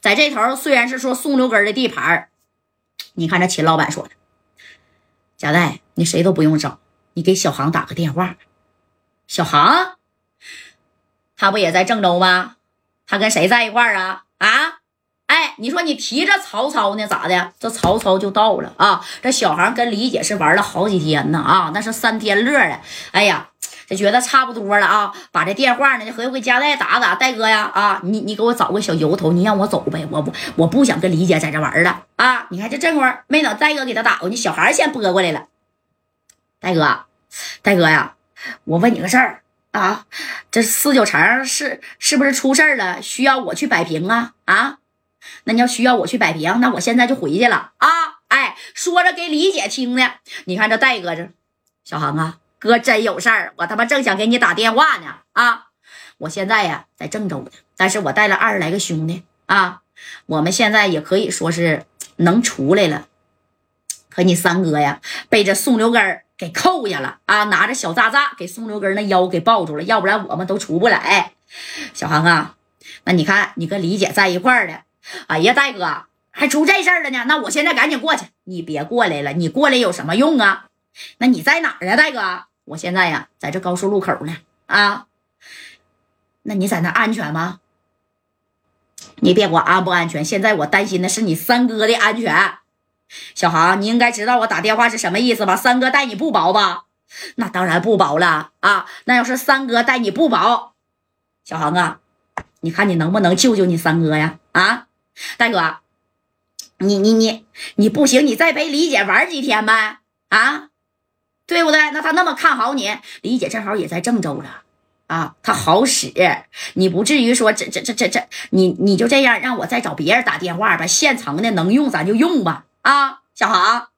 在这头虽然是说宋六根的地盘你看这秦老板说的，贾代，你谁都不用找，你给小航打个电话。小航，他不也在郑州吗？他跟谁在一块儿啊？啊？哎，你说你提着曹操呢，咋的？这曹操就到了啊！这小航跟李姐是玩了好几天呢啊，那是三天乐的。哎呀，这觉得差不多了啊，把这电话呢就回回家代打打，戴哥呀啊，你你给我找个小由头，你让我走呗，我不我不想跟李姐在这玩了啊！你看这这会没等戴哥给他打过去，小孩先拨过来了。戴哥，戴哥呀，我问你个事儿啊，这四九城是是不是出事了？需要我去摆平啊啊？那你要需要我去摆平，那我现在就回去了啊！哎，说着给李姐听呢。你看这戴哥这，小航啊，哥真有事儿，我他妈正想给你打电话呢啊！我现在呀在郑州呢，但是我带了二十来个兄弟啊，我们现在也可以说是能出来了。可你三哥呀，被这宋留根给扣下了啊！拿着小炸炸给宋留根那腰给抱住了，要不然我们都出不来。小航啊，那你看你跟李姐在一块儿的。哎呀，大哥，还出这事儿了呢？那我现在赶紧过去。你别过来了，你过来有什么用啊？那你在哪儿啊，大哥？我现在呀，在这高速路口呢。啊，那你在那安全吗？你别管安不安全，现在我担心的是你三哥的安全。小航，你应该知道我打电话是什么意思吧？三哥待你不薄吧？那当然不薄了啊！那要是三哥待你不薄，小航啊，你看你能不能救救你三哥呀？啊？大哥，你你你你不行，你再陪李姐玩几天呗，啊，对不对？那他那么看好你，李姐正好也在郑州了，啊，他好使，你不至于说这这这这这，你你就这样让我再找别人打电话吧，现成的能用咱就用吧，啊，小航，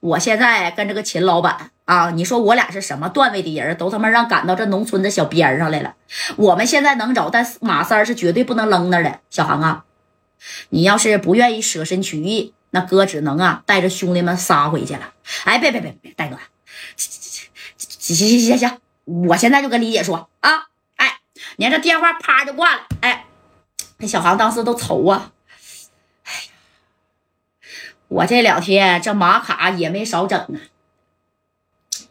我现在跟这个秦老板啊，你说我俩是什么段位的人，都他妈让赶到这农村的小边上来了，我们现在能走，但马三是绝对不能扔那的，小航啊。你要是不愿意舍身取义，那哥只能啊带着兄弟们杀回去了。哎，别别别别，大哥，行行行行行，我现在就跟李姐说啊。哎，你看这电话啪就挂了。哎，那小航当时都愁啊。哎呀，我这两天这马卡也没少整啊。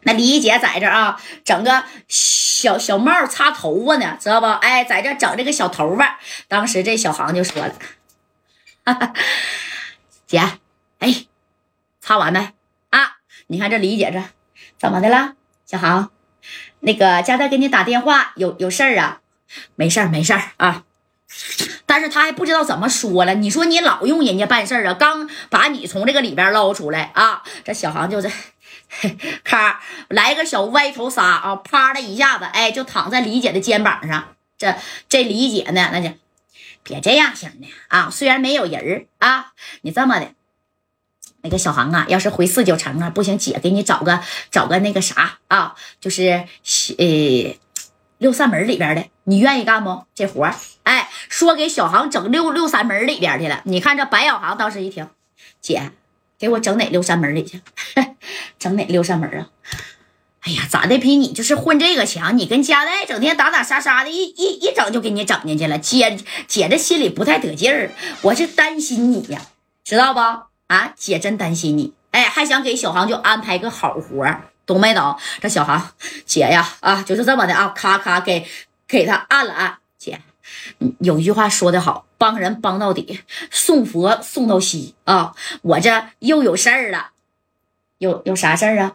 那李姐在这啊，整个小小帽擦头发呢，知道不？哎，在这整这个小头发。当时这小航就说了。姐，哎，擦完没啊？你看这李姐这怎么的了？小航，那个佳代给你打电话，有有事儿啊？没事儿，没事儿啊。但是他还不知道怎么说了。你说你老用人家办事儿啊？刚把你从这个里边捞出来啊，这小航就这，咔来个小歪头杀啊，啪的一下子，哎，就躺在李姐的肩膀上。这这李姐呢，那就。别这样型的啊！虽然没有人啊，你这么的，那个小航啊，要是回四九城啊，不行，姐给你找个找个那个啥啊，就是呃六扇门里边的，你愿意干不？这活哎，说给小航整六六扇门里边去了。你看这白小航当时一听，姐给我整哪六扇门里去？整哪六扇门啊？哎呀，咋的？比你就是混这个强，你跟佳代整天打打杀杀的，一一一整就给你整进去了。姐姐这心里不太得劲儿，我是担心你呀，知道不？啊，姐真担心你。哎，还想给小航就安排个好活，懂没懂？这小航姐呀，啊，就是这么的啊，咔咔给给他按了按。姐，有句话说得好，帮人帮到底，送佛送到西啊。我这又有事儿了，有有啥事儿啊？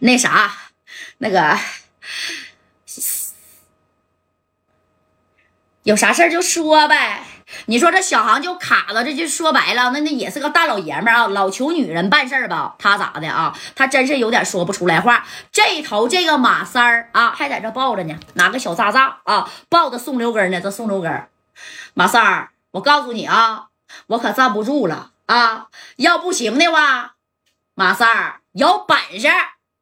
那啥，那个有啥事儿就说呗。你说这小航就卡了，这就说白了，那那也是个大老爷们啊，老求女人办事儿吧。他咋的啊？他真是有点说不出来话。这头这个马三儿啊，还在这抱着呢，拿个小扎扎啊，抱着宋留根呢。这宋留根，马三儿，我告诉你啊，我可站不住了啊！要不行的话，马三儿有本事。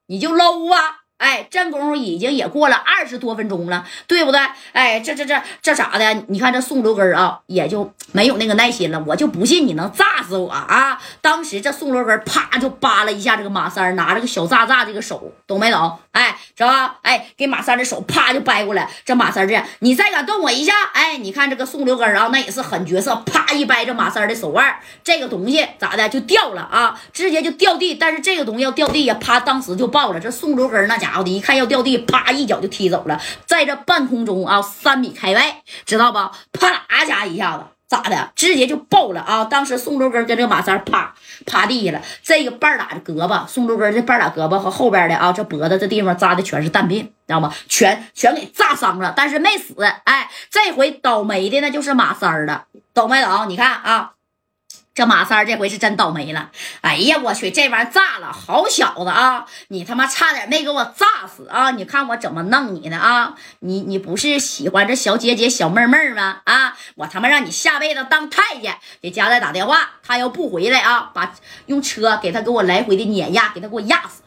你就搂啊哎，这功夫已经也过了二十多分钟了，对不对？哎，这这这这咋的？你看这宋六根啊，也就没有那个耐心了。我就不信你能炸死我啊！当时这宋六根啪就扒了一下这个马三，拿着个小炸炸这个手，懂没懂？哎，知道吧？哎，给马三的手啪就掰过来。这马三这样，你再敢动我一下，哎，你看这个宋六根啊，那也是狠角色，啪一掰这马三的手腕，这个东西咋的就掉了啊？直接就掉地。但是这个东西要掉地呀，啪，当时就爆了。这宋六根那家伙的一看要掉地，啪一脚就踢走了，在这半空中啊，三米开外，知道吧？啪啦家一下子，咋的？直接就爆了啊！当时宋周根跟这马三啪趴地下了，这个半打的胳膊，宋周根这半打胳膊和后边的啊，这脖子这地方扎的全是弹片，知道吗？全全给炸伤了，但是没死。哎，这回倒霉的那就是马三了，懂没懂？你看啊。这马三这回是真倒霉了！哎呀，我去，这玩意炸了！好小子啊，你他妈差点没给我炸死啊！你看我怎么弄你呢啊！你你不是喜欢这小姐姐小妹妹吗？啊，我他妈让你下辈子当太监！给家代打电话，他要不回来啊，把用车给他给我来回的碾压，给他给我压死！